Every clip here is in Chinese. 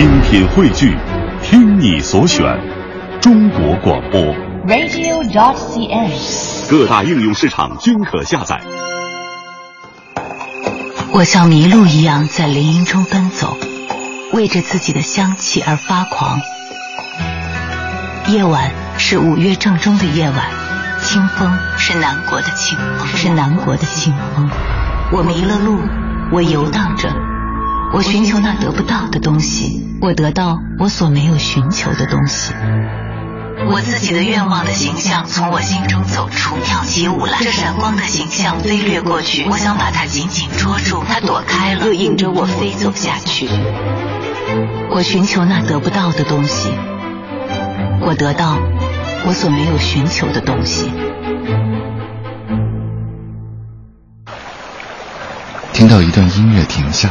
精品汇聚，听你所选，中国广播。radio.dot.cn，。各大应用市场均可下载。我像麋鹿一样在林荫中奔走，为着自己的香气而发狂。夜晚是五月正中的夜晚，清风是南国的清风，是南国的清风。我迷了路，我游荡着，我寻求那得不到的东西，我得到我所没有寻求的东西。我自己的愿望的形象从我心中走出，跳起舞来。这闪光的形象飞掠过去，我想把它紧紧捉住，它躲开了，又引着我飞走下去。我寻求那得不到的东西，我得到我所没有寻求的东西。听到一段音乐停下，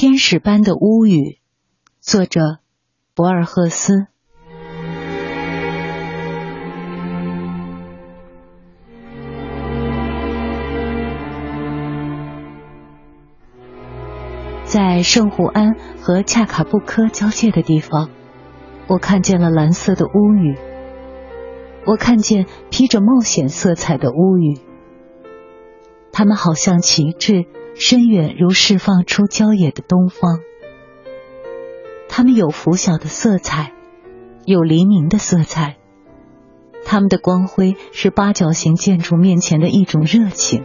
天使般的乌语。作者博尔赫斯。在圣胡安和恰卡布科交界的地方，我看见了蓝色的乌语。我看见披着冒险色彩的乌语，它们好像旗帜，深远如释放出郊野的东方。它们有拂晓的色彩，有黎明的色彩。它们的光辉是八角形建筑面前的一种热情。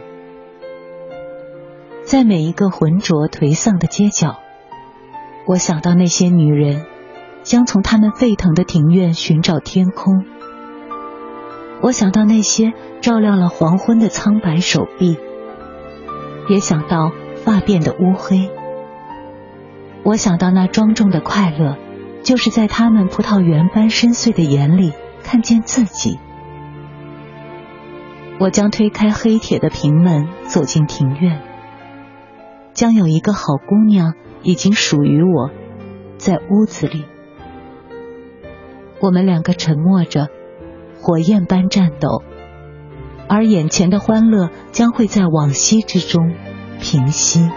在每一个浑浊颓丧的街角，我想到那些女人将从她们沸腾的庭院寻找天空。我想到那些照亮了黄昏的苍白手臂，也想到发辫的乌黑。我想到那庄重的快乐，就是在他们葡萄园般深邃的眼里看见自己。我将推开黑铁的平门，走进庭院。将有一个好姑娘已经属于我，在屋子里。我们两个沉默着，火焰般战斗，而眼前的欢乐将会在往昔之中平息。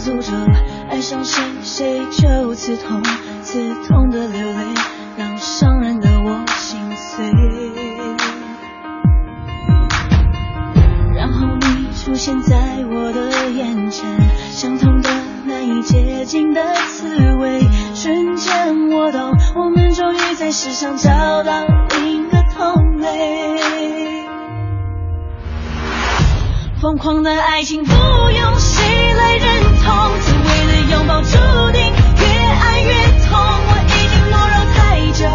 诅咒，爱上谁谁就刺痛，刺痛的流泪让伤人的我心碎。然后你出现在我的眼前，相同的难以接近的滋味，瞬间我懂，我们终于在世上找到一个。疯狂的爱情不用谁来认同，只为了拥抱，注定越爱越痛。我已经懦弱太久，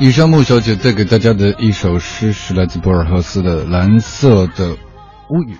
以上莫小姐带给大家的一首诗是来自博尔赫斯的《蓝色的乌语》。